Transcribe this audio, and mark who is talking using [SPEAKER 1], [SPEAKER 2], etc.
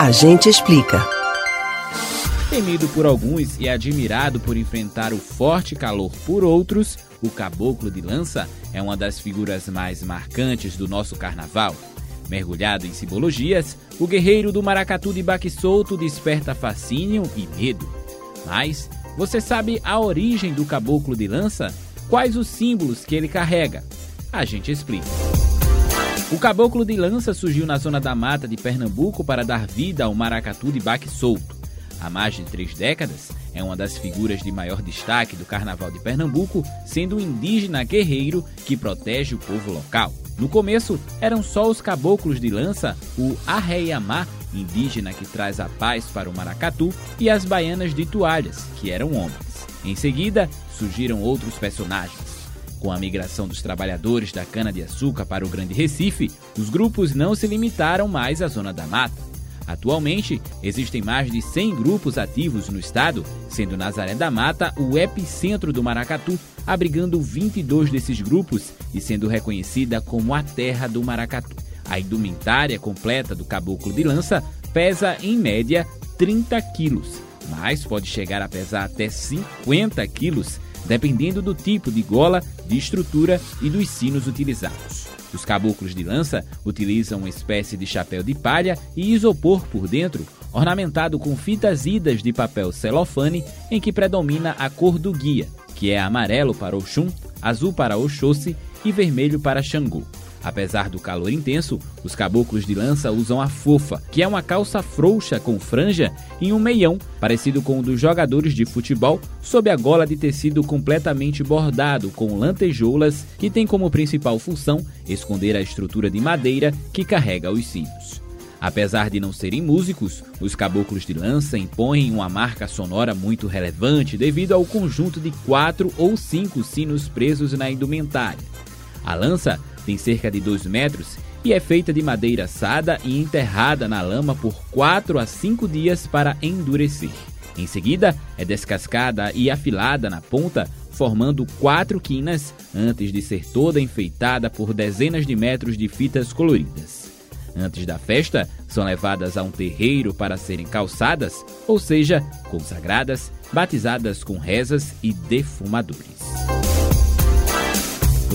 [SPEAKER 1] A gente explica.
[SPEAKER 2] Temido por alguns e admirado por enfrentar o forte calor por outros, o Caboclo de Lança é uma das figuras mais marcantes do nosso carnaval. Mergulhado em simbologias, o guerreiro do maracatu de baque solto desperta fascínio e medo. Mas você sabe a origem do Caboclo de Lança? Quais os símbolos que ele carrega? A gente explica. O caboclo de lança surgiu na zona da mata de Pernambuco para dar vida ao maracatu de baque solto. Há mais de três décadas, é uma das figuras de maior destaque do Carnaval de Pernambuco, sendo um indígena guerreiro que protege o povo local. No começo, eram só os caboclos de lança, o Arreiamá, indígena que traz a paz para o maracatu, e as baianas de toalhas, que eram homens. Em seguida, surgiram outros personagens. Com a migração dos trabalhadores da cana-de-açúcar para o Grande Recife, os grupos não se limitaram mais à Zona da Mata. Atualmente, existem mais de 100 grupos ativos no estado, sendo Nazaré da Mata o epicentro do maracatu, abrigando 22 desses grupos e sendo reconhecida como a terra do maracatu. A indumentária completa do caboclo de lança pesa, em média, 30 quilos, mas pode chegar a pesar até 50 quilos dependendo do tipo de gola, de estrutura e dos sinos utilizados. Os caboclos de lança utilizam uma espécie de chapéu de palha e isopor por dentro, ornamentado com fitas idas de papel celofane em que predomina a cor do guia, que é amarelo para Oxum, azul para Oxóssi e vermelho para Xangô. Apesar do calor intenso, os caboclos de lança usam a fofa, que é uma calça frouxa com franja e um meião, parecido com o dos jogadores de futebol, sob a gola de tecido completamente bordado com lantejoulas, que tem como principal função esconder a estrutura de madeira que carrega os sinos. Apesar de não serem músicos, os caboclos de lança impõem uma marca sonora muito relevante devido ao conjunto de quatro ou cinco sinos presos na indumentária. A lança tem cerca de 2 metros e é feita de madeira assada e enterrada na lama por 4 a 5 dias para endurecer. Em seguida, é descascada e afilada na ponta, formando quatro quinas antes de ser toda enfeitada por dezenas de metros de fitas coloridas. Antes da festa, são levadas a um terreiro para serem calçadas, ou seja, consagradas, batizadas com rezas e defumadores.